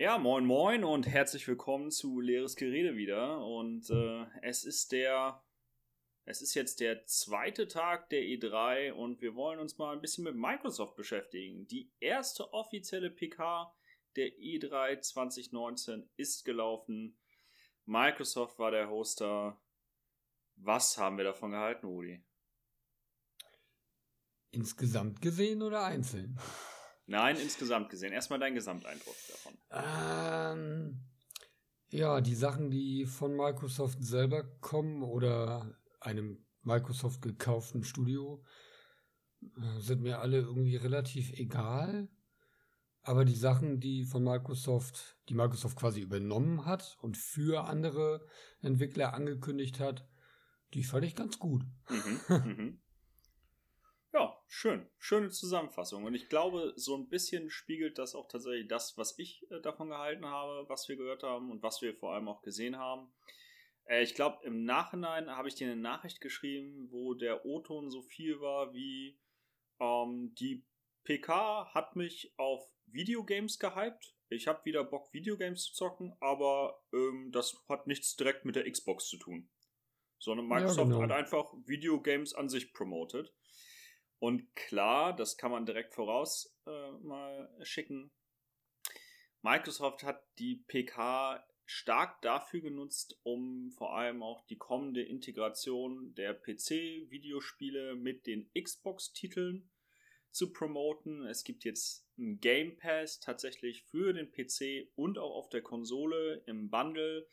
Ja, moin moin und herzlich willkommen zu Leeres Gerede wieder. Und äh, es ist der, es ist jetzt der zweite Tag der E3 und wir wollen uns mal ein bisschen mit Microsoft beschäftigen. Die erste offizielle PK der E3 2019 ist gelaufen. Microsoft war der Hoster. Was haben wir davon gehalten, Rudi? Insgesamt gesehen oder einzeln? Nein, insgesamt gesehen. Erstmal dein Gesamteindruck davon. Ähm, ja, die Sachen, die von Microsoft selber kommen oder einem Microsoft gekauften Studio, äh, sind mir alle irgendwie relativ egal. Aber die Sachen, die von Microsoft, die Microsoft quasi übernommen hat und für andere Entwickler angekündigt hat, die fand ich ganz gut. Mhm, mhm. Schön. Schöne Zusammenfassung. Und ich glaube, so ein bisschen spiegelt das auch tatsächlich das, was ich äh, davon gehalten habe, was wir gehört haben und was wir vor allem auch gesehen haben. Äh, ich glaube, im Nachhinein habe ich dir eine Nachricht geschrieben, wo der O-Ton so viel war wie ähm, die PK hat mich auf Videogames gehypt. Ich habe wieder Bock, Videogames zu zocken, aber ähm, das hat nichts direkt mit der Xbox zu tun. Sondern Microsoft ja, genau. hat einfach Videogames an sich promoted. Und klar, das kann man direkt voraus äh, mal schicken. Microsoft hat die PK stark dafür genutzt, um vor allem auch die kommende Integration der PC-Videospiele mit den Xbox-Titeln zu promoten. Es gibt jetzt einen Game Pass tatsächlich für den PC und auch auf der Konsole im Bundle.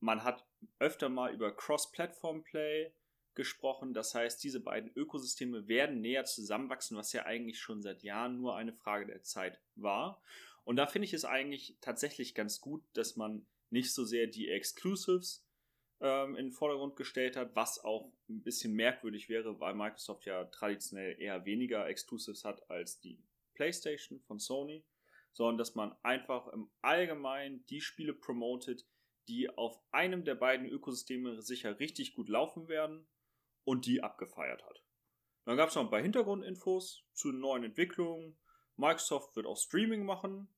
Man hat öfter mal über Cross-Platform-Play gesprochen. Das heißt, diese beiden Ökosysteme werden näher zusammenwachsen, was ja eigentlich schon seit Jahren nur eine Frage der Zeit war. Und da finde ich es eigentlich tatsächlich ganz gut, dass man nicht so sehr die Exclusives ähm, in den Vordergrund gestellt hat, was auch ein bisschen merkwürdig wäre, weil Microsoft ja traditionell eher weniger Exclusives hat als die PlayStation von Sony, sondern dass man einfach im Allgemeinen die Spiele promotet, die auf einem der beiden Ökosysteme sicher richtig gut laufen werden und die abgefeiert hat. Dann gab es noch ein paar Hintergrundinfos zu neuen Entwicklungen. Microsoft wird auch Streaming machen.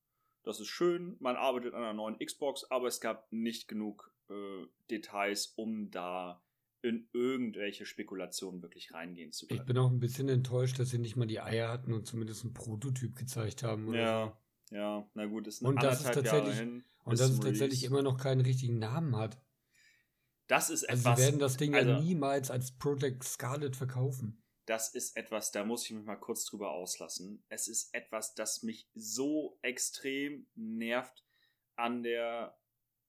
Das ist schön. Man arbeitet an einer neuen Xbox, aber es gab nicht genug äh, Details, um da in irgendwelche Spekulationen wirklich reingehen zu können. Ich bin auch ein bisschen enttäuscht, dass sie nicht mal die Eier hatten und zumindest einen Prototyp gezeigt haben. ja, so. ja, na gut, ist und das ist tatsächlich, hin, Und dass es tatsächlich immer noch keinen richtigen Namen hat. Das ist also etwas. Sie werden das Ding also, ja niemals als Project Scarlet verkaufen. Das ist etwas, da muss ich mich mal kurz drüber auslassen. Es ist etwas, das mich so extrem nervt an der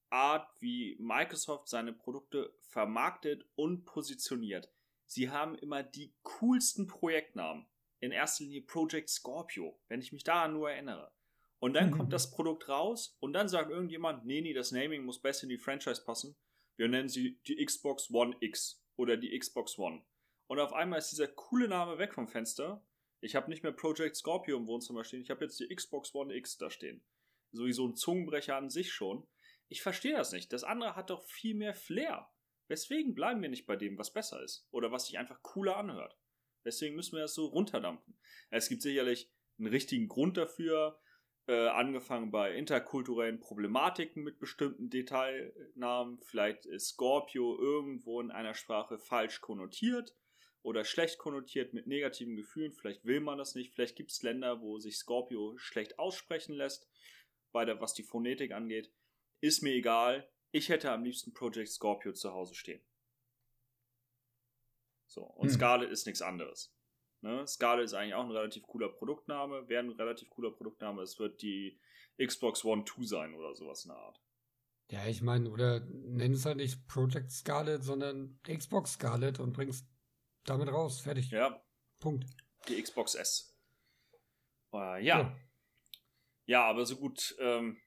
Art, wie Microsoft seine Produkte vermarktet und positioniert. Sie haben immer die coolsten Projektnamen. In erster Linie Project Scorpio, wenn ich mich daran nur erinnere. Und dann mhm. kommt das Produkt raus und dann sagt irgendjemand, nee, nee, das Naming muss besser in die Franchise passen wir nennen sie die Xbox One X oder die Xbox One. Und auf einmal ist dieser coole Name weg vom Fenster. Ich habe nicht mehr Project Scorpio im Wohnzimmer stehen, ich habe jetzt die Xbox One X da stehen. Sowieso ein Zungenbrecher an sich schon. Ich verstehe das nicht. Das andere hat doch viel mehr Flair. Weswegen bleiben wir nicht bei dem, was besser ist? Oder was sich einfach cooler anhört? Deswegen müssen wir das so runterdampfen. Es gibt sicherlich einen richtigen Grund dafür, äh, angefangen bei interkulturellen Problematiken mit bestimmten Detailnamen. Vielleicht ist Scorpio irgendwo in einer Sprache falsch konnotiert oder schlecht konnotiert mit negativen Gefühlen. Vielleicht will man das nicht. Vielleicht gibt es Länder, wo sich Scorpio schlecht aussprechen lässt, bei der, was die Phonetik angeht. Ist mir egal. Ich hätte am liebsten Project Scorpio zu Hause stehen. So, und hm. Scarlet ist nichts anderes. Ne? Scarlet ist eigentlich auch ein relativ cooler Produktname, wäre ein relativ cooler Produktname. Es wird die Xbox One 2 sein oder sowas in der Art. Ja, ich meine, oder nenn es halt nicht Project Scarlet, sondern Xbox Scarlet und bringst damit raus. Fertig. Ja. Punkt. Die Xbox S. Uh, ja. ja. Ja, aber so gut, ähm,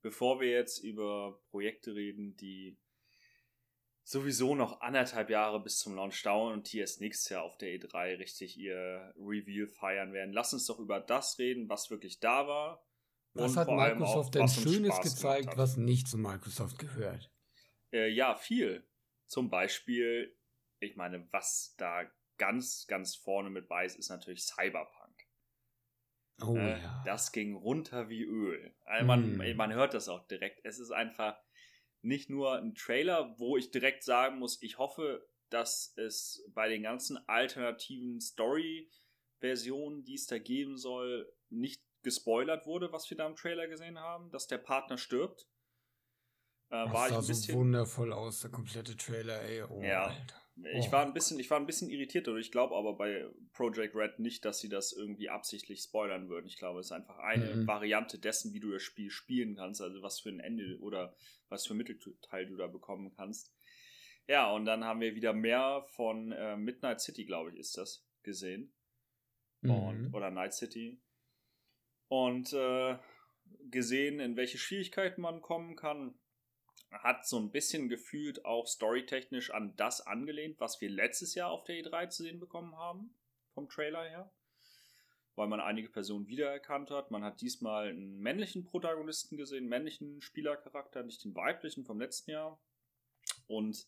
bevor wir jetzt über Projekte reden, die sowieso noch anderthalb Jahre bis zum Launch dauern und die erst nächstes Jahr auf der E3 richtig ihr Reveal feiern werden. Lass uns doch über das reden, was wirklich da war. Was hat Microsoft auch, denn Schönes gezeigt, was nicht zu Microsoft gehört? Äh, ja, viel. Zum Beispiel, ich meine, was da ganz, ganz vorne mit bei ist, ist natürlich Cyberpunk. Oh, äh, ja. Das ging runter wie Öl. Also man, mm. man hört das auch direkt. Es ist einfach nicht nur ein Trailer, wo ich direkt sagen muss, ich hoffe, dass es bei den ganzen alternativen Story-Versionen, die es da geben soll, nicht gespoilert wurde, was wir da im Trailer gesehen haben, dass der Partner stirbt. Äh, das war sah so wundervoll aus, der komplette Trailer, ey. Oh, ja. Alter. Ich oh. war ein bisschen, ich war ein bisschen irritiert und ich glaube aber bei Project Red nicht, dass sie das irgendwie absichtlich spoilern würden. Ich glaube, es ist einfach eine mhm. Variante dessen, wie du das Spiel spielen kannst, also was für ein Ende oder was für ein Mittelteil du da bekommen kannst. Ja, und dann haben wir wieder mehr von äh, Midnight City, glaube ich, ist das, gesehen. Und, mhm. Oder Night City. Und äh, gesehen, in welche Schwierigkeiten man kommen kann hat so ein bisschen gefühlt auch storytechnisch an das angelehnt, was wir letztes Jahr auf der E3 zu sehen bekommen haben, vom Trailer her. Weil man einige Personen wiedererkannt hat. Man hat diesmal einen männlichen Protagonisten gesehen, einen männlichen Spielercharakter, nicht den weiblichen vom letzten Jahr. Und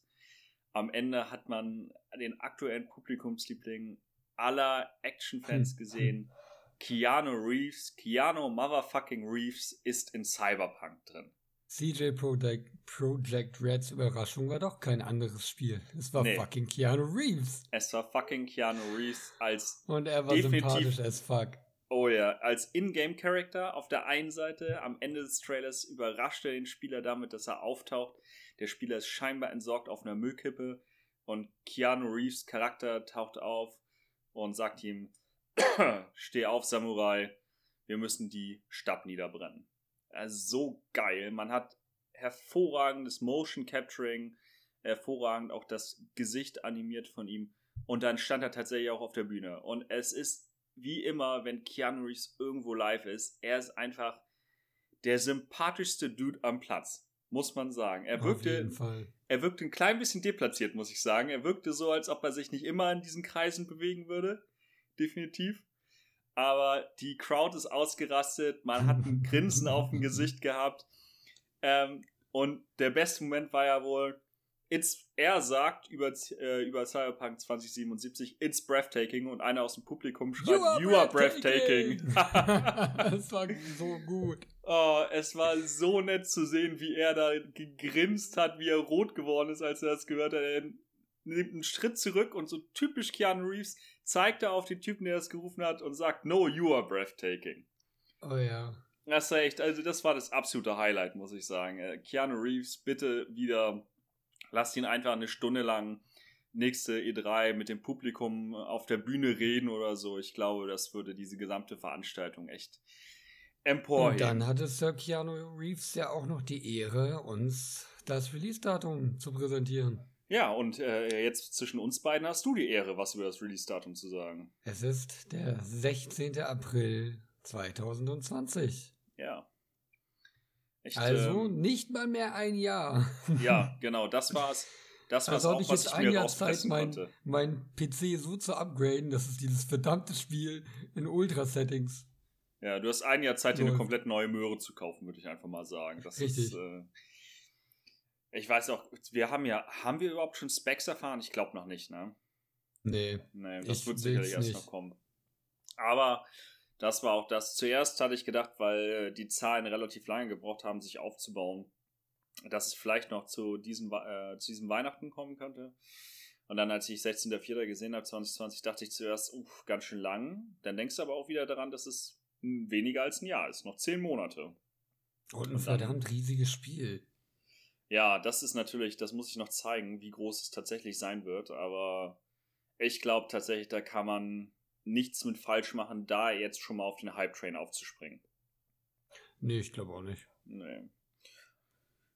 am Ende hat man den aktuellen Publikumsliebling aller Actionfans gesehen. Keanu Reeves, Keanu Motherfucking Reeves ist in Cyberpunk drin. CJ Project, Project Reds Überraschung war doch kein anderes Spiel. Es war nee. fucking Keanu Reeves. Es war fucking Keanu Reeves als. Und er war sympathisch as fuck. Oh ja, als Ingame-Character auf der einen Seite, am Ende des Trailers überrascht er den Spieler damit, dass er auftaucht. Der Spieler ist scheinbar entsorgt auf einer Müllkippe und Keanu Reeves Charakter taucht auf und sagt ihm: Steh auf, Samurai, wir müssen die Stadt niederbrennen so geil. Man hat hervorragendes Motion Capturing, hervorragend auch das Gesicht animiert von ihm. Und dann stand er tatsächlich auch auf der Bühne. Und es ist wie immer, wenn Keanu Reeves irgendwo live ist, er ist einfach der sympathischste Dude am Platz, muss man sagen. Er wirkte, er wirkte ein klein bisschen deplatziert, muss ich sagen. Er wirkte so, als ob er sich nicht immer in diesen Kreisen bewegen würde. Definitiv aber die Crowd ist ausgerastet, man hat ein Grinsen auf dem Gesicht gehabt. Ähm, und der beste Moment war ja wohl, it's, er sagt über, äh, über Cyberpunk 2077, it's breathtaking und einer aus dem Publikum schreibt, you are, you are breathtaking. das war so gut. Oh, es war so nett zu sehen, wie er da gegrinst hat, wie er rot geworden ist, als er das gehört hat. Nimmt einen Schritt zurück und so typisch Keanu Reeves zeigt er auf den Typen, der das gerufen hat und sagt, no, you are breathtaking. Oh ja. Das war echt, also das war das absolute Highlight, muss ich sagen. Äh, Keanu Reeves, bitte wieder, lasst ihn einfach eine Stunde lang nächste E3 mit dem Publikum auf der Bühne reden oder so. Ich glaube, das würde diese gesamte Veranstaltung echt emporheben. Und dann hatte Sir Keanu Reeves ja auch noch die Ehre, uns das Release-Datum zu präsentieren. Ja, und äh, jetzt zwischen uns beiden hast du die Ehre, was über das Release-Datum zu sagen. Es ist der 16. April 2020. Ja. Echt, also ähm, nicht mal mehr ein Jahr. Ja, genau, das war's. Das war's also auch, ich was jetzt ich ein Jahr Zeit, mein, mein PC so zu upgraden, dass es dieses verdammte Spiel in Ultra-Settings. Ja, du hast ein Jahr Zeit, dir eine komplett neue Möhre zu kaufen, würde ich einfach mal sagen. Das Richtig. ist. Äh, ich weiß auch, wir haben ja, haben wir überhaupt schon Specs erfahren? Ich glaube noch nicht, ne? Nee. Nee, das wird sicherlich erst noch kommen. Aber das war auch das. Zuerst hatte ich gedacht, weil die Zahlen relativ lange gebraucht haben, sich aufzubauen, dass es vielleicht noch zu diesem, äh, zu diesem Weihnachten kommen könnte. Und dann, als ich 16.04. gesehen habe, 2020, dachte ich zuerst, uff, ganz schön lang. Dann denkst du aber auch wieder daran, dass es weniger als ein Jahr ist, noch zehn Monate. Und ein verdammt riesiges Spiel. Ja, das ist natürlich, das muss ich noch zeigen, wie groß es tatsächlich sein wird, aber ich glaube tatsächlich, da kann man nichts mit falsch machen, da jetzt schon mal auf den Hype-Train aufzuspringen. Nee, ich glaube auch nicht. Nee.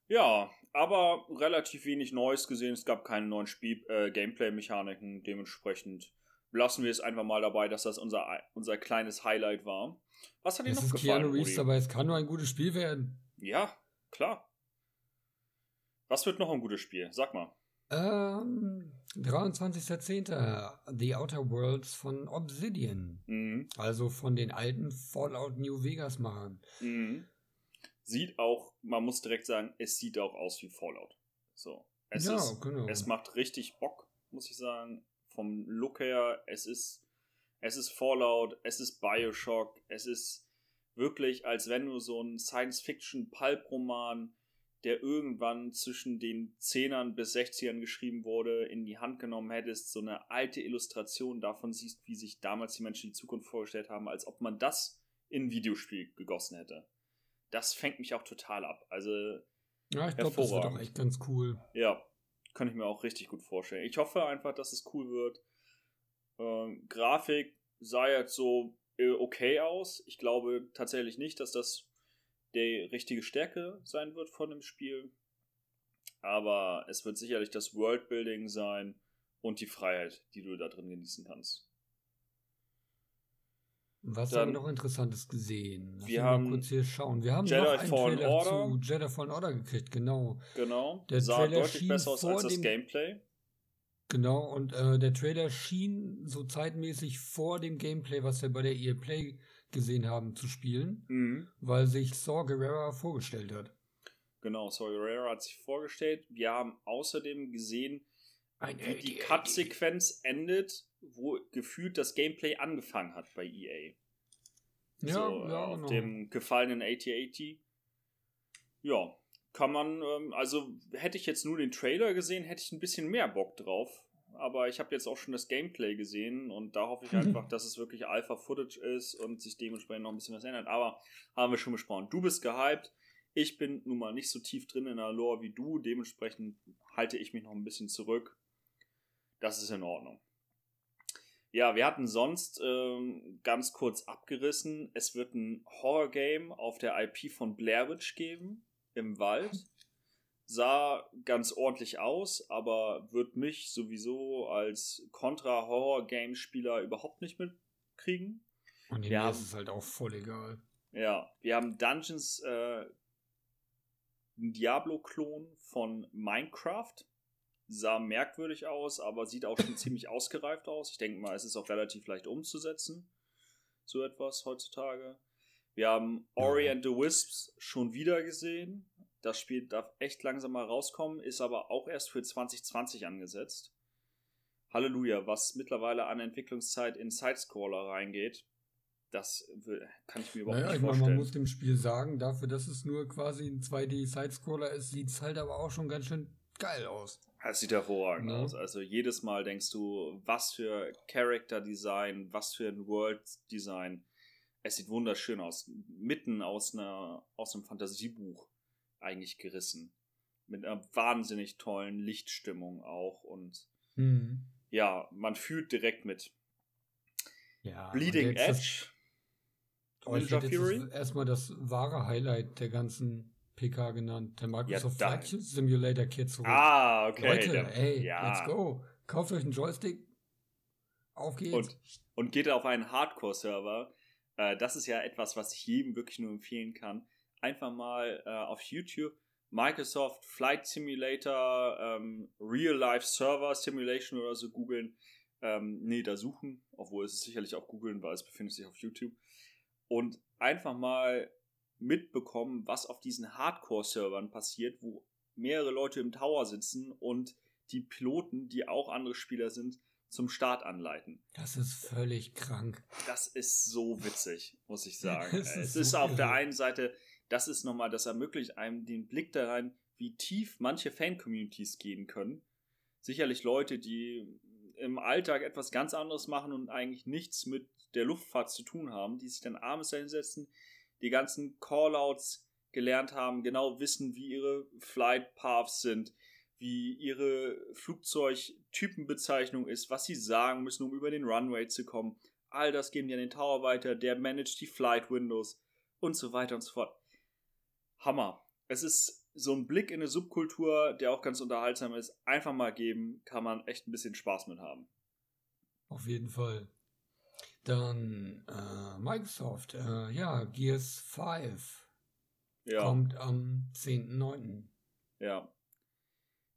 Ja, aber relativ wenig Neues gesehen. Es gab keine neuen Spiel äh, Gameplay-Mechaniken. Dementsprechend lassen wir es einfach mal dabei, dass das unser, unser kleines Highlight war. Was hat dir noch ist gefallen? Keanu Reeves, aber es kann nur ein gutes Spiel werden. Ja, klar. Was wird noch ein gutes Spiel? Sag mal. Ähm, 23.10. The Outer Worlds von Obsidian. Mhm. Also von den alten Fallout New Vegas Machern. Mhm. Sieht auch, man muss direkt sagen, es sieht auch aus wie Fallout. So. Es ja, ist, genau. Es macht richtig Bock, muss ich sagen. Vom Look her, es ist, Es ist Fallout, es ist Bioshock, es ist wirklich, als wenn du so einen Science-Fiction-Pulp-Roman, der irgendwann zwischen den 10ern bis 60ern geschrieben wurde, in die Hand genommen hättest, so eine alte Illustration davon siehst, wie sich damals die Menschen die Zukunft vorgestellt haben, als ob man das in ein Videospiel gegossen hätte. Das fängt mich auch total ab. Also. Ja, ich glaube, das wird auch echt ganz cool. Ja, kann ich mir auch richtig gut vorstellen. Ich hoffe einfach, dass es cool wird. Ähm, Grafik sah jetzt so äh, okay aus. Ich glaube tatsächlich nicht, dass das die richtige Stärke sein wird von dem Spiel. Aber es wird sicherlich das Worldbuilding sein und die Freiheit, die du da drin genießen kannst. Was haben wir noch Interessantes gesehen? Lass wir haben kurz hier schauen. Wir haben Jedi noch einen Fallen Trailer Order. zu Jedi Fallen Order gekriegt, genau. Genau. Der sah Trailer deutlich besser aus als das Gameplay. Genau, und äh, der Trailer schien so zeitmäßig vor dem Gameplay, was wir bei der EA Play gesehen haben, zu spielen, mhm. weil sich Saw Gerrera vorgestellt hat. Genau, Saw Gerrera hat sich vorgestellt. Wir haben außerdem gesehen, Ein wie die Cut-Sequenz endet, wo gefühlt das Gameplay angefangen hat bei EA. Ja, so, ja auf genau. dem gefallenen AT-80. Ja, kann man, ähm, also hätte ich jetzt nur den Trailer gesehen, hätte ich ein bisschen mehr Bock drauf. Aber ich habe jetzt auch schon das Gameplay gesehen und da hoffe ich einfach, dass es wirklich Alpha-Footage ist und sich dementsprechend noch ein bisschen was ändert. Aber haben wir schon besprochen. Du bist gehypt. Ich bin nun mal nicht so tief drin in der Lore wie du. Dementsprechend halte ich mich noch ein bisschen zurück. Das ist in Ordnung. Ja, wir hatten sonst ähm, ganz kurz abgerissen. Es wird ein Horror-Game auf der IP von Blair Witch geben im Wald. Sah ganz ordentlich aus, aber wird mich sowieso als Contra-Horror-Game-Spieler überhaupt nicht mitkriegen. Und mir haben, ist es halt auch voll egal. Ja, wir haben Dungeons, äh, ein Diablo-Klon von Minecraft. Sah merkwürdig aus, aber sieht auch schon ziemlich ausgereift aus. Ich denke mal, es ist auch relativ leicht umzusetzen. So etwas heutzutage. Wir haben Ori and the Wisps schon wieder gesehen. Das Spiel darf echt langsam mal rauskommen, ist aber auch erst für 2020 angesetzt. Halleluja, was mittlerweile an Entwicklungszeit in Sidescroller reingeht, das kann ich mir überhaupt naja, nicht vorstellen. Meine, man muss dem Spiel sagen, dafür, dass es nur quasi ein 2D-Sidescroller ist, sieht es halt aber auch schon ganz schön geil aus. Es sieht hervorragend ja. aus. Also jedes Mal denkst du, was für Character Design, was für ein World Design es sieht wunderschön aus. Mitten aus, einer, aus einem Fantasiebuch eigentlich gerissen. Mit einer wahnsinnig tollen Lichtstimmung auch. Und mhm. ja, man fühlt direkt mit. Ja, Bleeding Edge. Das, Ninja Fury. Erstmal das wahre Highlight der ganzen PK genannt. Der Microsoft ja, Flight Simulator Kit zurück. Ah, okay. Leute, der, ey, ja. let's go. Kauft euch einen Joystick. Auf geht's. Und, und geht auf einen Hardcore-Server äh, das ist ja etwas, was ich jedem wirklich nur empfehlen kann. Einfach mal äh, auf YouTube Microsoft Flight Simulator, ähm, Real Life Server Simulation oder so googeln. Ähm, nee, da suchen, obwohl es ist sicherlich auch googeln, weil es befindet sich auf YouTube. Und einfach mal mitbekommen, was auf diesen Hardcore-Servern passiert, wo mehrere Leute im Tower sitzen und die Piloten, die auch andere Spieler sind, zum Start anleiten. Das ist völlig krank. Das ist so witzig, muss ich sagen. es ist, ist so auf der einen Seite, das ist nochmal, das ermöglicht einem den Blick da rein, wie tief manche Fan-Communities gehen können. Sicherlich Leute, die im Alltag etwas ganz anderes machen und eigentlich nichts mit der Luftfahrt zu tun haben, die sich dann abends hinsetzen, die ganzen Callouts gelernt haben, genau wissen, wie ihre Flight Paths sind, wie ihre Flugzeugtypenbezeichnung ist, was sie sagen müssen, um über den Runway zu kommen. All das geben die an den Tower weiter, der managt die Flight Windows und so weiter und so fort. Hammer. Es ist so ein Blick in eine Subkultur, der auch ganz unterhaltsam ist. Einfach mal geben, kann man echt ein bisschen Spaß mit haben. Auf jeden Fall. Dann äh, Microsoft, äh, ja, Gears 5 ja. kommt am 10.9. Ja,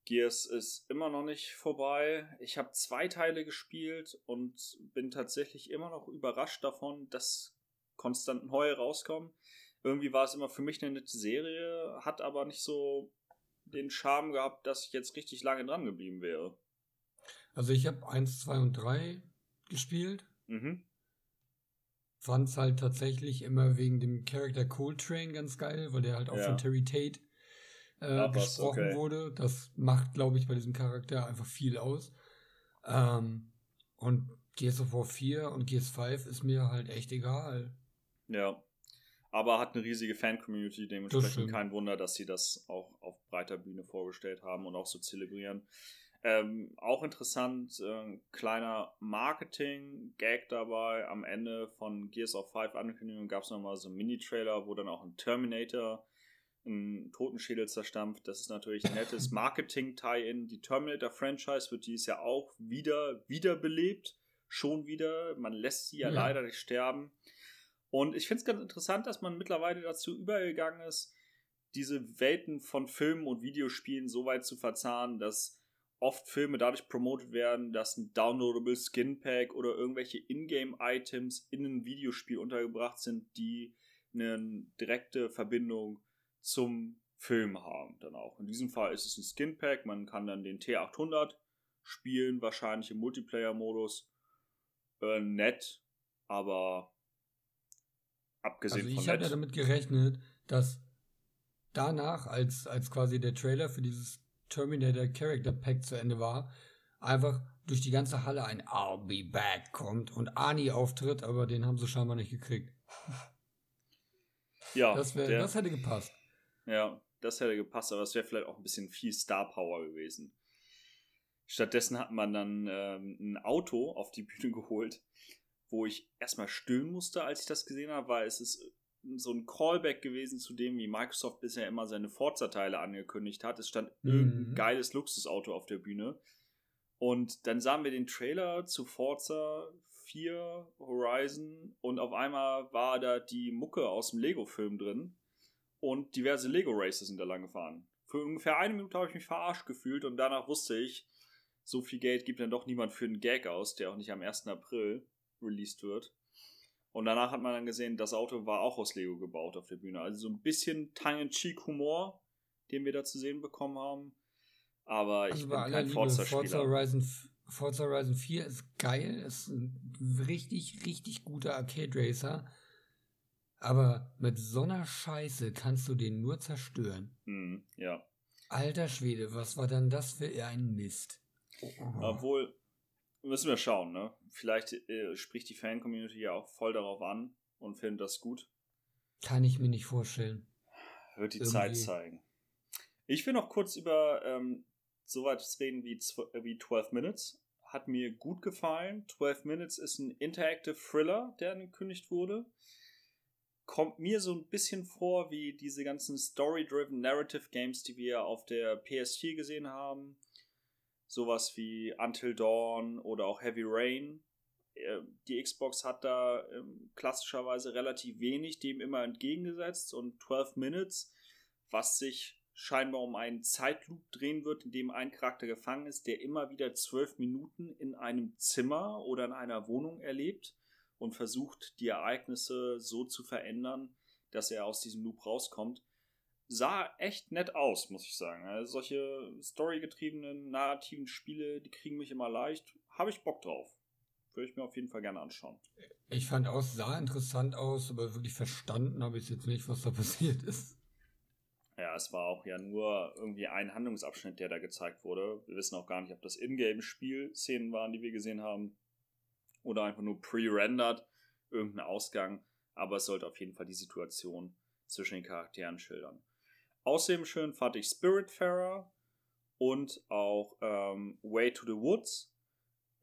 Gears ist immer noch nicht vorbei. Ich habe zwei Teile gespielt und bin tatsächlich immer noch überrascht davon, dass konstant neue rauskommen. Irgendwie war es immer für mich eine nette Serie, hat aber nicht so den Charme gehabt, dass ich jetzt richtig lange dran geblieben wäre. Also ich habe 1, 2 und 3 gespielt. Mhm. fand es halt tatsächlich immer wegen dem Charakter Coltrane ganz geil, weil der halt auch ja. von Terry Tate äh, gesprochen okay. wurde. Das macht, glaube ich, bei diesem Charakter einfach viel aus. Ähm, und Gears of War 4 und Gears 5 ist mir halt echt egal. Ja. Aber hat eine riesige Fan-Community, dementsprechend kein Wunder, dass sie das auch auf breiter Bühne vorgestellt haben und auch so zelebrieren. Ähm, auch interessant, äh, kleiner Marketing-Gag dabei. Am Ende von Gears of 5 Ankündigung gab es nochmal so einen Mini-Trailer, wo dann auch ein Terminator einen Totenschädel zerstampft. Das ist natürlich ein nettes Marketing-Tie-In. Die Terminator-Franchise wird dieses Jahr auch wieder wiederbelebt. Schon wieder. Man lässt sie ja, ja. leider nicht sterben. Und ich finde es ganz interessant, dass man mittlerweile dazu übergegangen ist, diese Welten von Filmen und Videospielen so weit zu verzahnen, dass oft Filme dadurch promotet werden, dass ein downloadable Skin Pack oder irgendwelche Ingame-Items in ein Videospiel untergebracht sind, die eine direkte Verbindung zum Film haben dann auch. In diesem Fall ist es ein Skin Pack, man kann dann den T800 spielen, wahrscheinlich im Multiplayer-Modus. Äh, nett, aber abgesehen also ich habe ja damit gerechnet, dass danach, als, als quasi der Trailer für dieses Terminator Character Pack zu Ende war, einfach durch die ganze Halle ein I'll be back kommt und Ani auftritt, aber den haben sie scheinbar nicht gekriegt. Ja, das, wär, der, das hätte gepasst. Ja, das hätte gepasst, aber es wäre vielleicht auch ein bisschen viel Star Power gewesen. Stattdessen hat man dann ähm, ein Auto auf die Bühne geholt, wo ich erstmal stöhnen musste, als ich das gesehen habe, weil es ist so ein Callback gewesen zu dem, wie Microsoft bisher immer seine Forza-Teile angekündigt hat. Es stand mhm. irgendein geiles Luxusauto auf der Bühne. Und dann sahen wir den Trailer zu Forza 4 Horizon und auf einmal war da die Mucke aus dem Lego-Film drin und diverse Lego-Races sind da lang gefahren. Für ungefähr eine Minute habe ich mich verarscht gefühlt und danach wusste ich, so viel Geld gibt dann doch niemand für einen Gag aus, der auch nicht am 1. April released wird. Und danach hat man dann gesehen, das Auto war auch aus Lego gebaut auf der Bühne. Also so ein bisschen Tongue-in-Cheek-Humor, den wir da zu sehen bekommen haben. Aber ich also bin kein Forza-Spieler. Forza Horizon, Forza Horizon 4 ist geil, ist ein richtig, richtig guter Arcade-Racer. Aber mit so einer Scheiße kannst du den nur zerstören. Hm, ja. Alter Schwede, was war dann das für ein Mist? Oh. Obwohl, Müssen wir schauen, ne? Vielleicht äh, spricht die Fan-Community ja auch voll darauf an und findet das gut. Kann ich mir nicht vorstellen. Wird die Irgendwie. Zeit zeigen. Ich will noch kurz über ähm, so weit reden wie, wie 12 Minutes. Hat mir gut gefallen. 12 Minutes ist ein Interactive Thriller, der angekündigt wurde. Kommt mir so ein bisschen vor wie diese ganzen Story-Driven Narrative Games, die wir auf der PS4 gesehen haben sowas wie Until Dawn oder auch Heavy Rain. Äh, die Xbox hat da ähm, klassischerweise relativ wenig dem immer entgegengesetzt und 12 Minutes, was sich scheinbar um einen Zeitloop drehen wird, in dem ein Charakter gefangen ist, der immer wieder zwölf Minuten in einem Zimmer oder in einer Wohnung erlebt und versucht, die Ereignisse so zu verändern, dass er aus diesem Loop rauskommt sah echt nett aus, muss ich sagen. Also solche storygetriebenen, narrativen Spiele, die kriegen mich immer leicht. Habe ich Bock drauf. Würde ich mir auf jeden Fall gerne anschauen. Ich fand auch, sah interessant aus, aber wirklich verstanden habe ich jetzt nicht, was da passiert ist. Ja, es war auch ja nur irgendwie ein Handlungsabschnitt, der da gezeigt wurde. Wir wissen auch gar nicht, ob das Ingame-Spiel-Szenen waren, die wir gesehen haben. Oder einfach nur pre-rendered, irgendein Ausgang. Aber es sollte auf jeden Fall die Situation zwischen den Charakteren schildern. Außerdem schön fand ich Spiritfarer und auch ähm, Way to the Woods.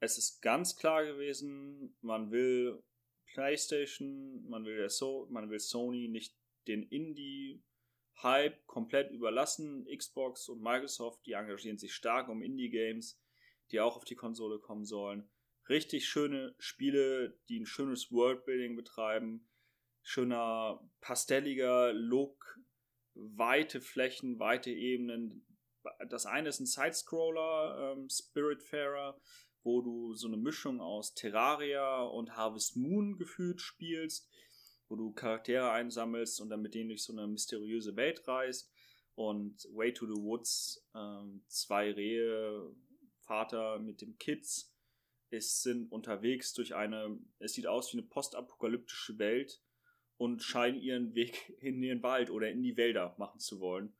Es ist ganz klar gewesen, man will PlayStation, man will, so man will Sony nicht den Indie-Hype komplett überlassen. Xbox und Microsoft, die engagieren sich stark um Indie-Games, die auch auf die Konsole kommen sollen. Richtig schöne Spiele, die ein schönes Worldbuilding betreiben. Schöner pastelliger Look, weite Flächen, weite Ebenen. Das eine ist ein Sidescroller, ähm, Spiritfarer, wo du so eine Mischung aus Terraria und Harvest Moon gefühlt spielst, wo du Charaktere einsammelst und dann mit denen durch so eine mysteriöse Welt reist. Und Way to the Woods, ähm, zwei Rehe, Vater mit dem Kids, es sind unterwegs durch eine, es sieht aus wie eine postapokalyptische Welt und scheinen ihren Weg in den Wald oder in die Wälder machen zu wollen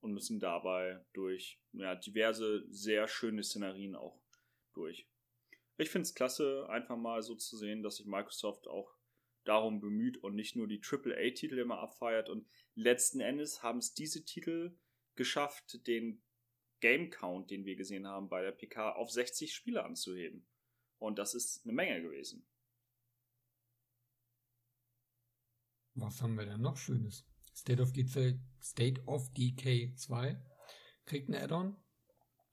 und müssen dabei durch ja, diverse sehr schöne Szenarien auch durch. Ich finde es klasse, einfach mal so zu sehen, dass sich Microsoft auch darum bemüht und nicht nur die AAA-Titel immer abfeiert. Und letzten Endes haben es diese Titel geschafft, den Game Count, den wir gesehen haben bei der PK, auf 60 Spiele anzuheben. Und das ist eine Menge gewesen. Was haben wir denn noch Schönes? State of, Decay, State of Decay 2 kriegt ein Add-on.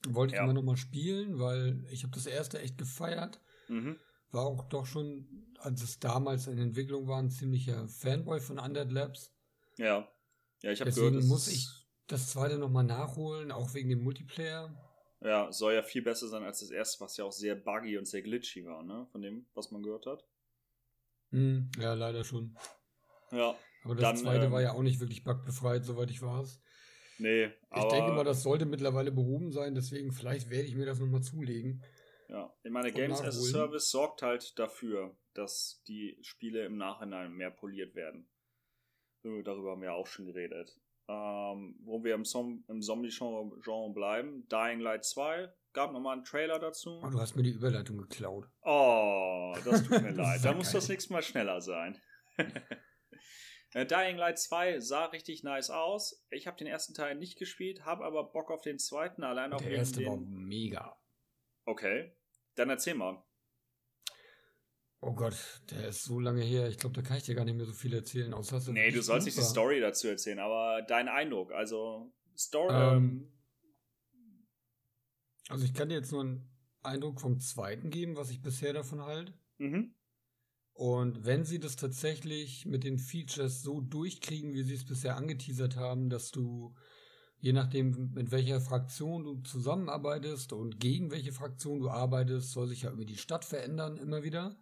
Wollte ich ja. immer noch mal spielen, weil ich habe das erste echt gefeiert. Mhm. War auch doch schon, als es damals in Entwicklung war, ein ziemlicher Fanboy von Undead Labs. Ja. Ja, ich habe gehört, muss ich das zweite noch mal nachholen, auch wegen dem Multiplayer. Ja, soll ja viel besser sein als das erste, was ja auch sehr buggy und sehr glitchy war, ne? Von dem, was man gehört hat. Mm, ja, leider schon. Ja. Aber das dann, zweite ähm, war ja auch nicht wirklich bugbefreit, soweit ich weiß. Nee, aber. Ich denke mal, das sollte mittlerweile behoben sein, deswegen vielleicht werde ich mir das nochmal zulegen. Ja, ich meine, Games as a Service sorgt halt dafür, dass die Spiele im Nachhinein mehr poliert werden. Darüber haben wir auch schon geredet. Ähm, wo wir im, im Zombie-Genre bleiben, Dying Light 2, gab nochmal einen Trailer dazu. Oh, du hast mir die Überleitung geklaut. Oh, das tut mir leid. Da muss das nächste Mal schneller sein. Äh, Dying Light 2 sah richtig nice aus. Ich habe den ersten Teil nicht gespielt, habe aber Bock auf den zweiten, allein auch Der erste den... war mega. Okay, dann erzähl mal. Oh Gott, der ist so lange her. Ich glaube, da kann ich dir gar nicht mehr so viel erzählen. Außer nee, du sollst nicht die Story dazu erzählen, aber dein Eindruck. Also, Story. Ähm, ähm, also, ich kann dir jetzt nur einen Eindruck vom zweiten geben, was ich bisher davon halte. Mhm. Und wenn sie das tatsächlich mit den Features so durchkriegen, wie sie es bisher angeteasert haben, dass du, je nachdem, mit welcher Fraktion du zusammenarbeitest und gegen welche Fraktion du arbeitest, soll sich ja über die Stadt verändern immer wieder.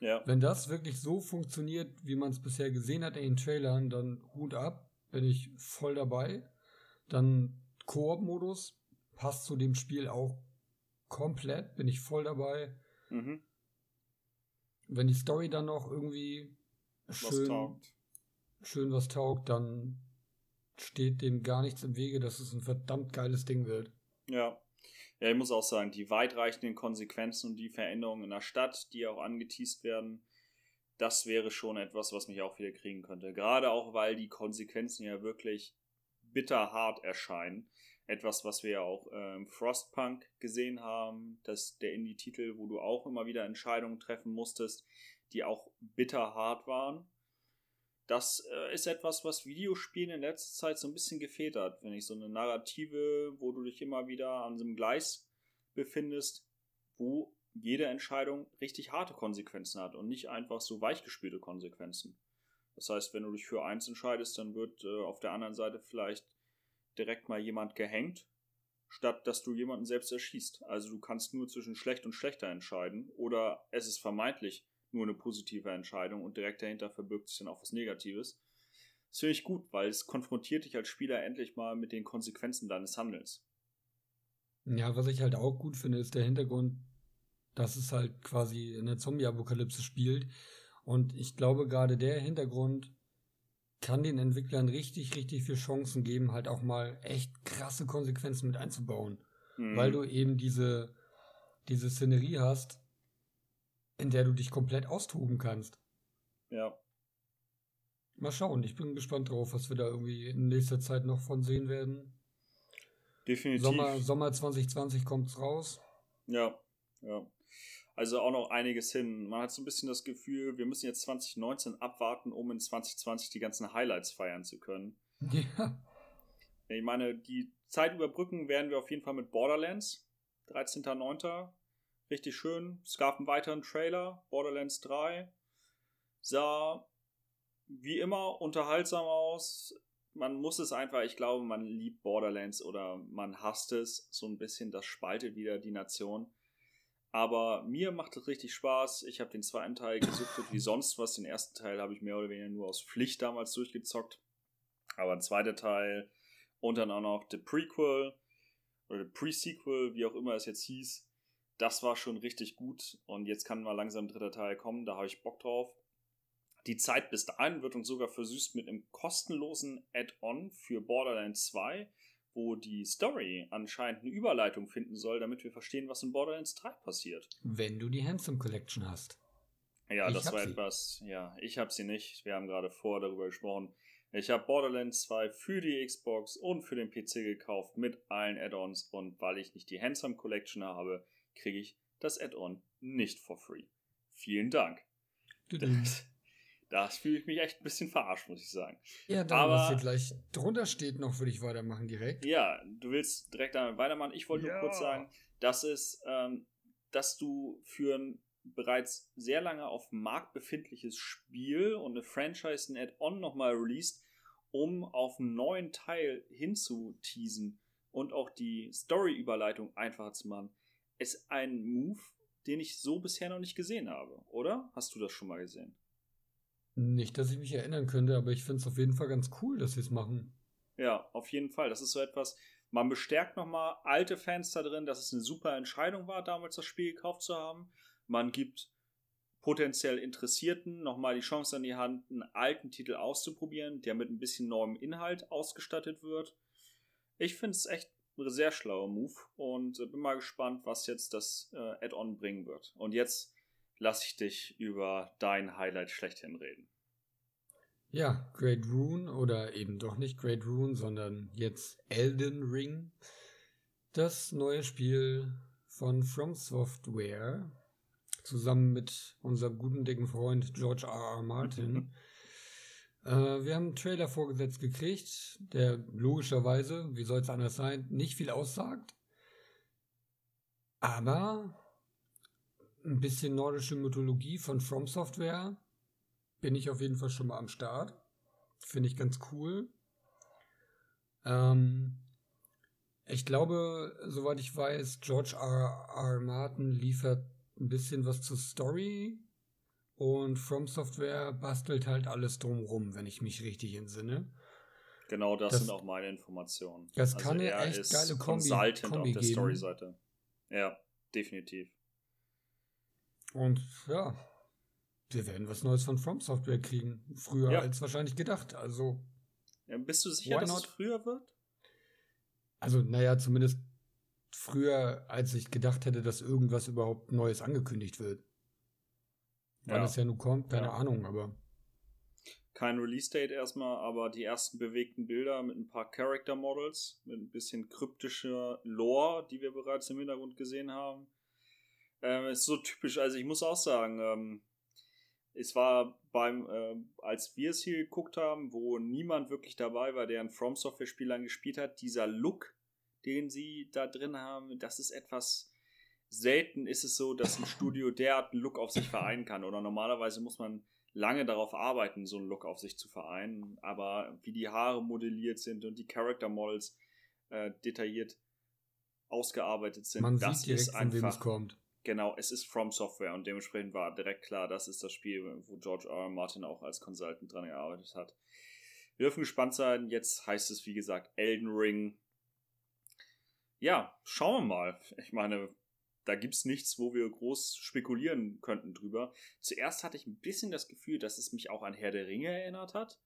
Ja. Wenn das wirklich so funktioniert, wie man es bisher gesehen hat in den Trailern, dann Hut ab, bin ich voll dabei. Dann Koop-Modus passt zu dem Spiel auch komplett, bin ich voll dabei. Mhm. Wenn die Story dann noch irgendwie schön was, schön was taugt, dann steht dem gar nichts im Wege, dass es ein verdammt geiles Ding wird. Ja. Ja, ich muss auch sagen, die weitreichenden Konsequenzen und die Veränderungen in der Stadt, die auch angeteased werden, das wäre schon etwas, was mich auch wieder kriegen könnte. Gerade auch, weil die Konsequenzen ja wirklich bitterhart erscheinen. Etwas, was wir ja auch ähm, Frostpunk gesehen haben, dass der Indie-Titel, wo du auch immer wieder Entscheidungen treffen musstest, die auch bitterhart waren. Das äh, ist etwas, was Videospielen in letzter Zeit so ein bisschen gefehlt hat. Wenn ich so eine Narrative, wo du dich immer wieder an so einem Gleis befindest, wo jede Entscheidung richtig harte Konsequenzen hat und nicht einfach so weichgespielte Konsequenzen. Das heißt, wenn du dich für eins entscheidest, dann wird äh, auf der anderen Seite vielleicht direkt mal jemand gehängt, statt dass du jemanden selbst erschießt. Also du kannst nur zwischen schlecht und schlechter entscheiden oder es ist vermeintlich nur eine positive Entscheidung und direkt dahinter verbirgt sich dann auch was Negatives. Das finde ich gut, weil es konfrontiert dich als Spieler endlich mal mit den Konsequenzen deines Handelns. Ja, was ich halt auch gut finde, ist der Hintergrund, dass es halt quasi in der Zombie-Apokalypse spielt. Und ich glaube, gerade der Hintergrund kann den Entwicklern richtig, richtig viel Chancen geben, halt auch mal echt krasse Konsequenzen mit einzubauen. Mhm. Weil du eben diese, diese Szenerie hast, in der du dich komplett austoben kannst. Ja. Mal schauen, ich bin gespannt drauf, was wir da irgendwie in nächster Zeit noch von sehen werden. Definitiv. Sommer, Sommer 2020 kommt's raus. Ja, ja. Also auch noch einiges hin. Man hat so ein bisschen das Gefühl, wir müssen jetzt 2019 abwarten, um in 2020 die ganzen Highlights feiern zu können. Ja. Ich meine, die Zeit überbrücken werden wir auf jeden Fall mit Borderlands. 13.09. Richtig schön. Es gab einen weiteren Trailer. Borderlands 3. Sah wie immer unterhaltsam aus. Man muss es einfach, ich glaube, man liebt Borderlands oder man hasst es so ein bisschen. Das spaltet wieder die Nation. Aber mir macht es richtig Spaß. Ich habe den zweiten Teil gesuchtet wie sonst was. Den ersten Teil habe ich mehr oder weniger nur aus Pflicht damals durchgezockt. Aber ein zweiter Teil und dann auch noch The Prequel oder The Pre-Sequel, wie auch immer es jetzt hieß. das war schon richtig gut und jetzt kann mal langsam ein dritter Teil kommen, da habe ich Bock drauf. Die Zeit bis dahin wird uns sogar versüßt mit einem kostenlosen Add-on für Borderlands 2, wo die Story anscheinend eine Überleitung finden soll, damit wir verstehen, was in Borderlands 3 passiert. Wenn du die Handsome Collection hast. Ja, ich das war sie. etwas, ja, ich habe sie nicht. Wir haben gerade vor darüber gesprochen. Ich habe Borderlands 2 für die Xbox und für den PC gekauft mit allen Add-ons und weil ich nicht die Handsome Collection habe, kriege ich das Add-on nicht for free. Vielen Dank. Das, das fühle ich mich echt ein bisschen verarscht, muss ich sagen. Ja, dann, Aber, was hier gleich drunter steht, noch würde ich weitermachen direkt. Ja, du willst direkt damit weitermachen. Ich wollte ja. nur kurz sagen, dass es, ähm, dass du für ein bereits sehr lange auf dem Markt befindliches Spiel und eine Franchise ein Add-on nochmal released, um auf einen neuen Teil hinzuteasen und auch die Story-Überleitung einfacher zu machen, ist ein Move, den ich so bisher noch nicht gesehen habe, oder? Hast du das schon mal gesehen? Nicht, dass ich mich erinnern könnte, aber ich finde es auf jeden Fall ganz cool, dass sie es machen. Ja, auf jeden Fall. Das ist so etwas, man bestärkt nochmal alte Fans da drin, dass es eine super Entscheidung war, damals das Spiel gekauft zu haben. Man gibt potenziell Interessierten nochmal die Chance an die Hand, einen alten Titel auszuprobieren, der mit ein bisschen neuem Inhalt ausgestattet wird. Ich finde es echt ein sehr schlauer Move und bin mal gespannt, was jetzt das äh, Add-on bringen wird. Und jetzt lasse ich dich über dein Highlight schlechthin reden. Ja, Great Rune oder eben doch nicht Great Rune, sondern jetzt Elden Ring. Das neue Spiel von From Software zusammen mit unserem guten dicken Freund George R. R. Martin. äh, wir haben einen Trailer vorgesetzt gekriegt, der logischerweise, wie soll es anders sein, nicht viel aussagt. Aber ein bisschen nordische Mythologie von From Software bin ich auf jeden Fall schon mal am Start. Finde ich ganz cool. Ähm, ich glaube, soweit ich weiß, George R. R. Martin liefert ein bisschen was zur Story und From Software bastelt halt alles drumrum, wenn ich mich richtig entsinne. Genau, das, das sind auch meine Informationen. Das also kann er echt ist geile Kombi, Consultant Kombi auf der Story-Seite. Ja, definitiv. Und ja, wir werden was Neues von From Software kriegen. Früher ja. als wahrscheinlich gedacht. Also. Ja, bist du sicher, dass es früher wird? Also, naja, zumindest früher, als ich gedacht hätte, dass irgendwas überhaupt Neues angekündigt wird. Wann ja. es ja nun kommt, keine ja. Ahnung, aber. Kein Release-Date erstmal, aber die ersten bewegten Bilder mit ein paar Character Models, mit ein bisschen kryptischer Lore, die wir bereits im Hintergrund gesehen haben. Ähm, ist so typisch, also ich muss auch sagen, ähm, es war beim, äh, als wir es hier geguckt haben, wo niemand wirklich dabei war, der ein From Software Spiel lang gespielt hat, dieser Look, den sie da drin haben, das ist etwas selten ist es so, dass ein Studio derart einen Look auf sich vereinen kann. Oder normalerweise muss man lange darauf arbeiten, so einen Look auf sich zu vereinen. Aber wie die Haare modelliert sind und die Character Models äh, detailliert ausgearbeitet sind, man das sieht direkt, ist einfach. Von wem es kommt. Genau, es ist From Software und dementsprechend war direkt klar, das ist das Spiel, wo George R. R. Martin auch als Consultant dran gearbeitet hat. Wir dürfen gespannt sein. Jetzt heißt es, wie gesagt, Elden Ring ja, schauen wir mal. Ich meine, da gibt es nichts, wo wir groß spekulieren könnten drüber. Zuerst hatte ich ein bisschen das Gefühl, dass es mich auch an Herr der Ringe erinnert hat.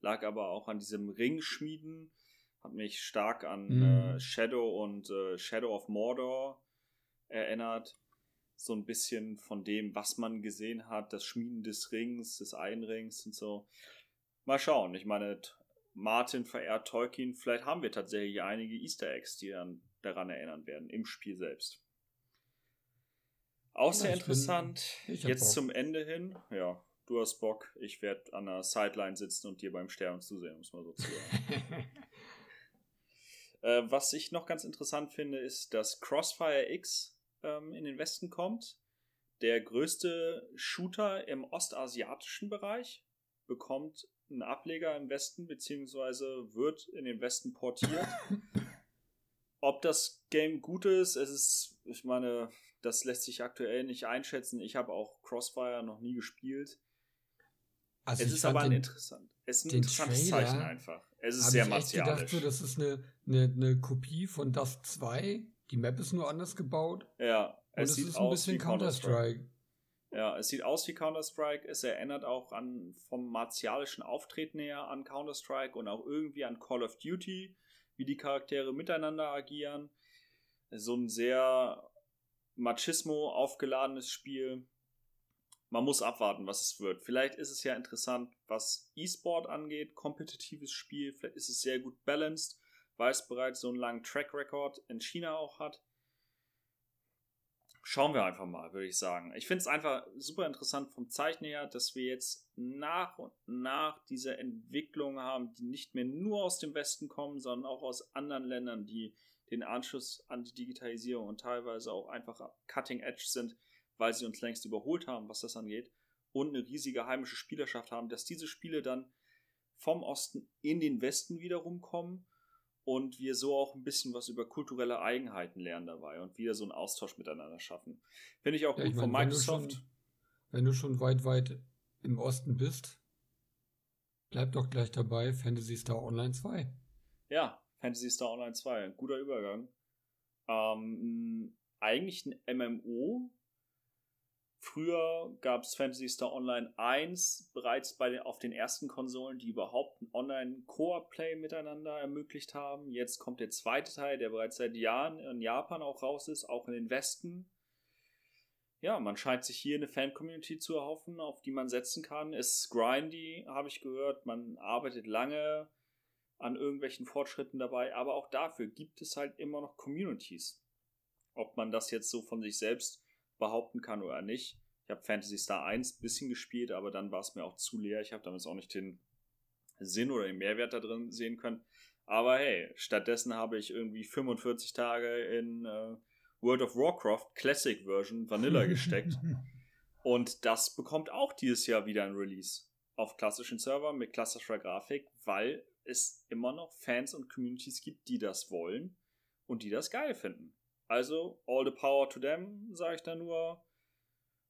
Lag aber auch an diesem Ringschmieden. Hat mich stark an mhm. äh, Shadow und äh, Shadow of Mordor erinnert. So ein bisschen von dem, was man gesehen hat, das Schmieden des Rings, des Einrings und so. Mal schauen. Ich meine, Martin verehrt Tolkien. Vielleicht haben wir tatsächlich einige Easter Eggs, die dann daran erinnern werden, im Spiel selbst. Auch sehr ja, interessant, bin, jetzt Bock. zum Ende hin, ja, du hast Bock, ich werde an der Sideline sitzen und dir beim Sterben zusehen, muss man so sagen. äh, was ich noch ganz interessant finde, ist, dass Crossfire X ähm, in den Westen kommt. Der größte Shooter im ostasiatischen Bereich bekommt einen Ableger im Westen, beziehungsweise wird in den Westen portiert. Ob das Game gut ist, es ist, ich meine, das lässt sich aktuell nicht einschätzen. Ich habe auch Crossfire noch nie gespielt. Also es ist aber ein, den, interessant, es ist ein interessantes Trailer Zeichen einfach. Es ist sehr martialisch. Ich gedacht, so, das ist eine, eine, eine Kopie von Dust 2. Die Map ist nur anders gebaut. Ja, es, es ist ein bisschen Counter-Strike. Counter ja, es sieht aus wie Counter-Strike. Es erinnert auch an vom martialischen Auftreten her an Counter-Strike und auch irgendwie an Call of Duty, wie die Charaktere miteinander agieren. So ein sehr Machismo aufgeladenes Spiel. Man muss abwarten, was es wird. Vielleicht ist es ja interessant, was E-Sport angeht, kompetitives Spiel. Vielleicht ist es sehr gut balanced, weil es bereits so einen langen Track Record in China auch hat schauen wir einfach mal, würde ich sagen. Ich finde es einfach super interessant vom Zeichen her, dass wir jetzt nach und nach diese Entwicklung haben, die nicht mehr nur aus dem Westen kommen, sondern auch aus anderen Ländern, die den Anschluss an die Digitalisierung und teilweise auch einfach cutting edge sind, weil sie uns längst überholt haben, was das angeht, und eine riesige heimische Spielerschaft haben, dass diese Spiele dann vom Osten in den Westen wiederum kommen und wir so auch ein bisschen was über kulturelle Eigenheiten lernen dabei und wieder so einen Austausch miteinander schaffen. Finde ich auch ja, gut ich mein, von Microsoft. Wenn du, schon, wenn du schon weit, weit im Osten bist, bleib doch gleich dabei, Fantasy Star Online 2. Ja, Fantasy Star Online 2, ein guter Übergang. Ähm, eigentlich ein MMO, Früher gab es Fantasy Star Online 1 bereits bei den, auf den ersten Konsolen, die überhaupt ein Online-Koop-Play miteinander ermöglicht haben. Jetzt kommt der zweite Teil, der bereits seit Jahren in Japan auch raus ist, auch in den Westen. Ja, man scheint sich hier eine Fan-Community zu erhoffen, auf die man setzen kann. Es ist grindy, habe ich gehört. Man arbeitet lange an irgendwelchen Fortschritten dabei, aber auch dafür gibt es halt immer noch Communities. Ob man das jetzt so von sich selbst behaupten kann oder nicht. Ich habe Fantasy Star 1 ein bisschen gespielt, aber dann war es mir auch zu leer. Ich habe damals auch nicht den Sinn oder den Mehrwert da drin sehen können. Aber hey, stattdessen habe ich irgendwie 45 Tage in äh, World of Warcraft Classic Version Vanilla gesteckt. Und das bekommt auch dieses Jahr wieder ein Release auf klassischen Servern mit klassischer Grafik, weil es immer noch Fans und Communities gibt, die das wollen und die das geil finden. Also, all the power to them, sage ich da nur.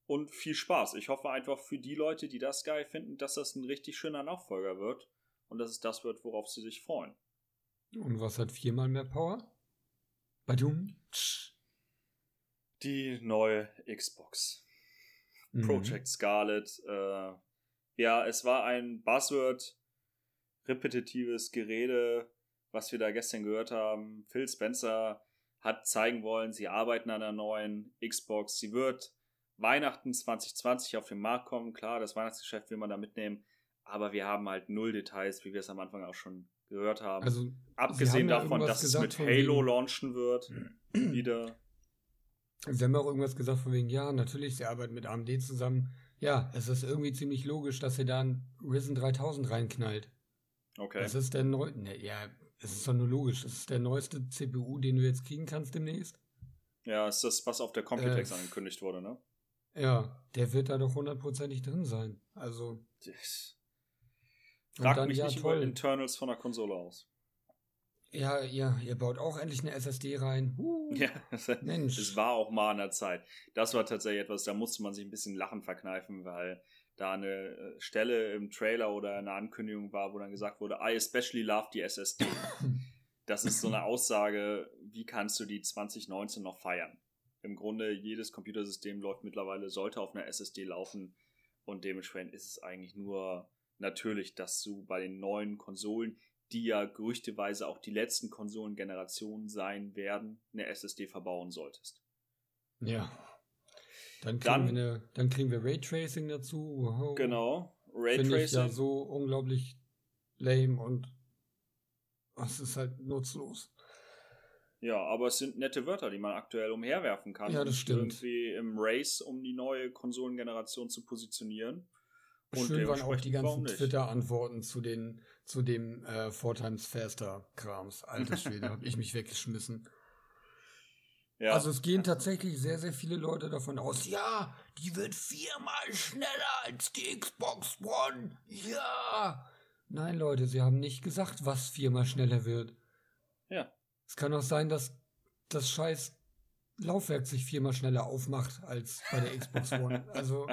Und viel Spaß. Ich hoffe einfach für die Leute, die das geil finden, dass das ein richtig schöner Nachfolger wird. Und dass es das wird, worauf sie sich freuen. Und was hat viermal mehr Power? Badum. Die neue Xbox. Mhm. Project Scarlet. Äh, ja, es war ein Buzzword, repetitives Gerede, was wir da gestern gehört haben. Phil Spencer hat zeigen wollen, sie arbeiten an einer neuen Xbox. Sie wird Weihnachten 2020 auf den Markt kommen. Klar, das Weihnachtsgeschäft will man da mitnehmen, aber wir haben halt null Details, wie wir es am Anfang auch schon gehört haben. Also, Abgesehen haben davon, dass es mit Halo launchen wird, wieder. Sie haben auch irgendwas gesagt von wegen, ja, natürlich, sie arbeiten mit AMD zusammen. Ja, es ist irgendwie ziemlich logisch, dass sie da ein Risen 3000 reinknallt. Okay. Das ist der neue. Ne, ja, es ist doch nur logisch. Das ist der neueste CPU, den du jetzt kriegen kannst demnächst. Ja, ist das, was auf der Computex äh, angekündigt wurde, ne? Ja, der wird da doch hundertprozentig drin sein. Also. Das Fragt dann, mich ja, nicht toll. über Internals von der Konsole aus. Ja, ja, ihr baut auch endlich eine SSD rein. Uh, ja, Mensch. Es war auch mal an der Zeit. Das war tatsächlich etwas, da musste man sich ein bisschen Lachen verkneifen, weil da eine äh, Stelle im Trailer oder eine Ankündigung war, wo dann gesagt wurde, I especially love die SSD. das ist so eine Aussage, wie kannst du die 2019 noch feiern? Im Grunde, jedes Computersystem läuft mittlerweile, sollte auf einer SSD laufen und dementsprechend ist es eigentlich nur natürlich, dass du bei den neuen Konsolen, die ja gerüchteweise auch die letzten Konsolengenerationen sein werden, eine SSD verbauen solltest. Ja, dann kriegen, dann, wir, eine, dann kriegen wir Raytracing dazu. Wow. Genau, Raytracing. Finde ich ja so unglaublich lame und es ist halt nutzlos. Ja, aber es sind nette Wörter, die man aktuell umherwerfen kann. Ja, das stimmt. Irgendwie im Race, um die neue Konsolengeneration zu positionieren. Und Schön waren auch die ganzen Twitter-Antworten zu, zu dem äh, Four Times Faster-Krams. Alter Schwede, habe ich mich weggeschmissen. Ja. Also es gehen tatsächlich sehr, sehr viele Leute davon aus, ja, die wird viermal schneller als die Xbox One. Ja. Nein, Leute, sie haben nicht gesagt, was viermal schneller wird. Ja. Es kann auch sein, dass das scheiß Laufwerk sich viermal schneller aufmacht als bei der Xbox One. Also.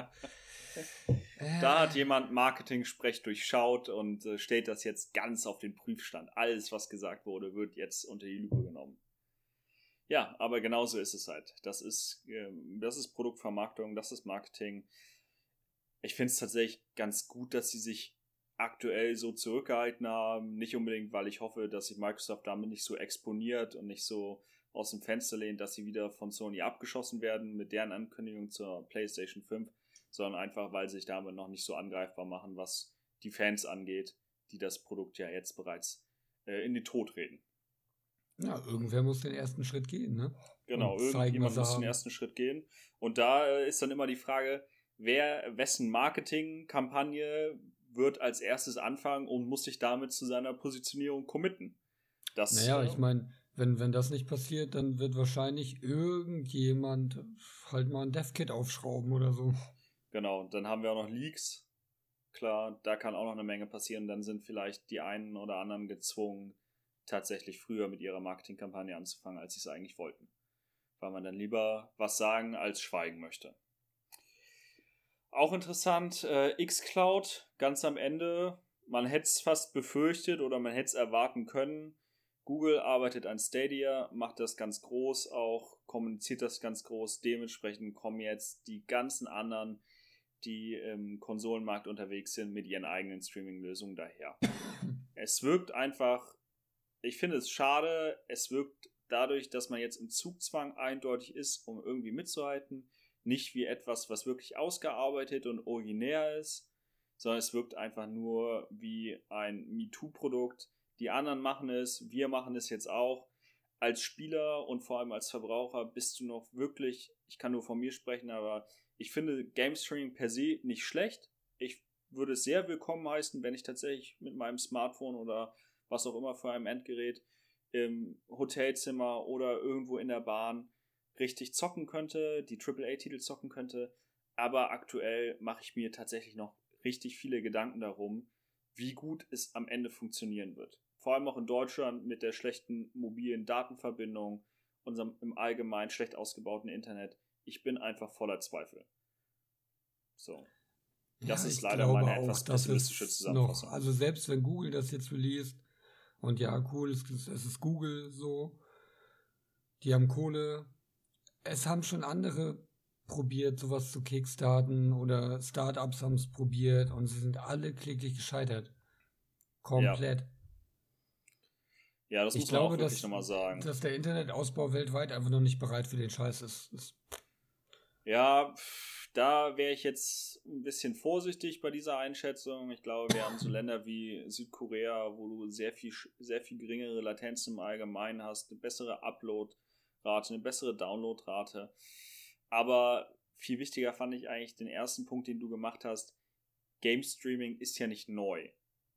Äh. Da hat jemand Marketing-Sprech durchschaut und äh, stellt das jetzt ganz auf den Prüfstand. Alles, was gesagt wurde, wird jetzt unter die Lupe genommen. Ja, aber genauso ist es halt. Das ist, ähm, das ist Produktvermarktung, das ist Marketing. Ich finde es tatsächlich ganz gut, dass sie sich aktuell so zurückgehalten haben. Nicht unbedingt, weil ich hoffe, dass sich Microsoft damit nicht so exponiert und nicht so aus dem Fenster lehnt, dass sie wieder von Sony abgeschossen werden mit deren Ankündigung zur PlayStation 5, sondern einfach, weil sie sich damit noch nicht so angreifbar machen, was die Fans angeht, die das Produkt ja jetzt bereits äh, in den Tod reden. Ja, irgendwer muss den ersten Schritt gehen, ne? Genau, irgendjemand muss den ersten Schritt gehen. Und da äh, ist dann immer die Frage, wer, wessen Marketingkampagne wird als erstes anfangen und muss sich damit zu seiner Positionierung committen. Das, naja, äh, ich meine, wenn, wenn das nicht passiert, dann wird wahrscheinlich irgendjemand halt mal ein DevKit aufschrauben oder so. Genau, dann haben wir auch noch Leaks. Klar, da kann auch noch eine Menge passieren. Dann sind vielleicht die einen oder anderen gezwungen, tatsächlich früher mit ihrer Marketingkampagne anzufangen, als sie es eigentlich wollten. Weil man dann lieber was sagen als schweigen möchte. Auch interessant, äh, xCloud ganz am Ende. Man hätte es fast befürchtet oder man hätte es erwarten können. Google arbeitet an Stadia, macht das ganz groß, auch kommuniziert das ganz groß. Dementsprechend kommen jetzt die ganzen anderen, die im Konsolenmarkt unterwegs sind, mit ihren eigenen Streaming-Lösungen daher. Es wirkt einfach ich finde es schade, es wirkt dadurch, dass man jetzt im Zugzwang eindeutig ist, um irgendwie mitzuhalten, nicht wie etwas, was wirklich ausgearbeitet und originär ist, sondern es wirkt einfach nur wie ein MeToo-Produkt. Die anderen machen es, wir machen es jetzt auch. Als Spieler und vor allem als Verbraucher bist du noch wirklich, ich kann nur von mir sprechen, aber ich finde Game Streaming per se nicht schlecht. Ich würde es sehr willkommen heißen, wenn ich tatsächlich mit meinem Smartphone oder was auch immer für ein Endgerät, im Hotelzimmer oder irgendwo in der Bahn richtig zocken könnte, die AAA-Titel zocken könnte. Aber aktuell mache ich mir tatsächlich noch richtig viele Gedanken darum, wie gut es am Ende funktionieren wird. Vor allem auch in Deutschland mit der schlechten mobilen Datenverbindung, unserem im Allgemeinen schlecht ausgebauten Internet. Ich bin einfach voller Zweifel. So. Das ja, ist leider meine auch, etwas pessimistische Zusammenfassung. Noch, also selbst wenn Google das jetzt released, und ja, cool, es, es ist Google so. Die haben Kohle. Es haben schon andere probiert, sowas zu kickstarten oder Startups haben es probiert und sie sind alle kläglich gescheitert. Komplett. Ja, ja das ich muss glaube, man auch wirklich nochmal sagen. Dass der Internetausbau weltweit einfach noch nicht bereit für den Scheiß ist. ist ja, da wäre ich jetzt ein bisschen vorsichtig bei dieser Einschätzung. Ich glaube, wir haben so Länder wie Südkorea, wo du sehr viel, sehr viel geringere Latenz im Allgemeinen hast, eine bessere Upload-Rate, eine bessere Download-Rate. Aber viel wichtiger fand ich eigentlich den ersten Punkt, den du gemacht hast. Game Streaming ist ja nicht neu.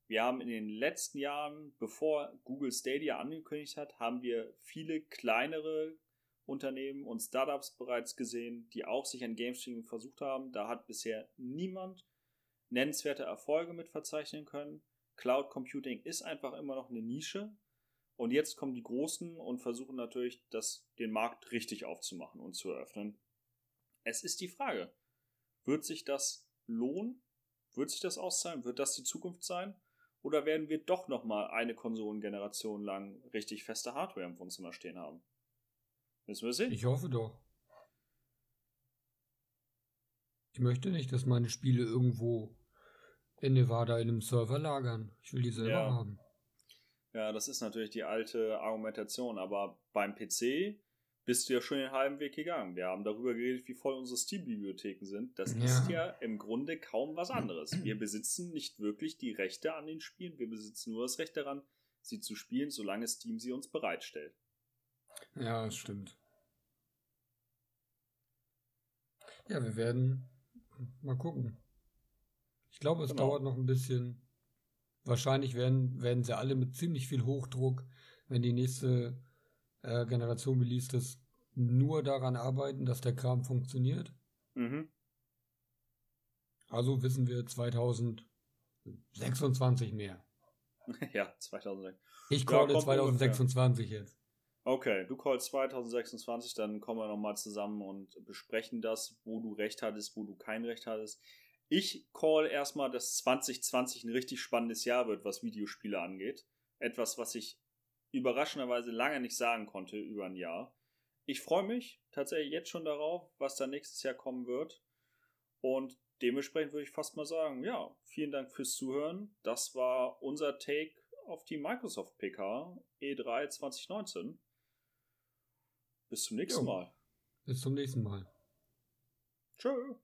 Wir haben in den letzten Jahren, bevor Google Stadia angekündigt hat, haben wir viele kleinere Unternehmen und Startups bereits gesehen, die auch sich an Game Streaming versucht haben. Da hat bisher niemand nennenswerte Erfolge mit verzeichnen können. Cloud Computing ist einfach immer noch eine Nische. Und jetzt kommen die Großen und versuchen natürlich, das, den Markt richtig aufzumachen und zu eröffnen. Es ist die Frage, wird sich das lohnen? Wird sich das auszahlen? Wird das die Zukunft sein? Oder werden wir doch nochmal eine Konsolengeneration lang richtig feste Hardware im Wohnzimmer stehen haben? Müssen wir sehen. Ich hoffe doch. Ich möchte nicht, dass meine Spiele irgendwo in Nevada in einem Server lagern. Ich will die selber ja. haben. Ja, das ist natürlich die alte Argumentation, aber beim PC bist du ja schon den halben Weg gegangen. Wir haben darüber geredet, wie voll unsere Steam-Bibliotheken sind. Das ja. ist ja im Grunde kaum was anderes. Wir besitzen nicht wirklich die Rechte an den Spielen, wir besitzen nur das Recht daran, sie zu spielen, solange Steam sie uns bereitstellt. Ja, das stimmt. Ja, wir werden mal gucken. Ich glaube, es genau. dauert noch ein bisschen. Wahrscheinlich werden, werden sie alle mit ziemlich viel Hochdruck, wenn die nächste äh, Generation released ist, nur daran arbeiten, dass der Kram funktioniert. Mhm. Also wissen wir 2026 mehr. Ja, 2026. Ich call ja, 2026 ungefähr. jetzt. Okay, du callst 2026, dann kommen wir nochmal zusammen und besprechen das, wo du recht hattest, wo du kein Recht hattest. Ich call erstmal, dass 2020 ein richtig spannendes Jahr wird, was Videospiele angeht. Etwas, was ich überraschenderweise lange nicht sagen konnte über ein Jahr. Ich freue mich tatsächlich jetzt schon darauf, was da nächstes Jahr kommen wird. Und dementsprechend würde ich fast mal sagen, ja, vielen Dank fürs Zuhören. Das war unser Take auf die Microsoft PK E3 2019. Bis zum nächsten jo. Mal. Bis zum nächsten Mal. Tschö.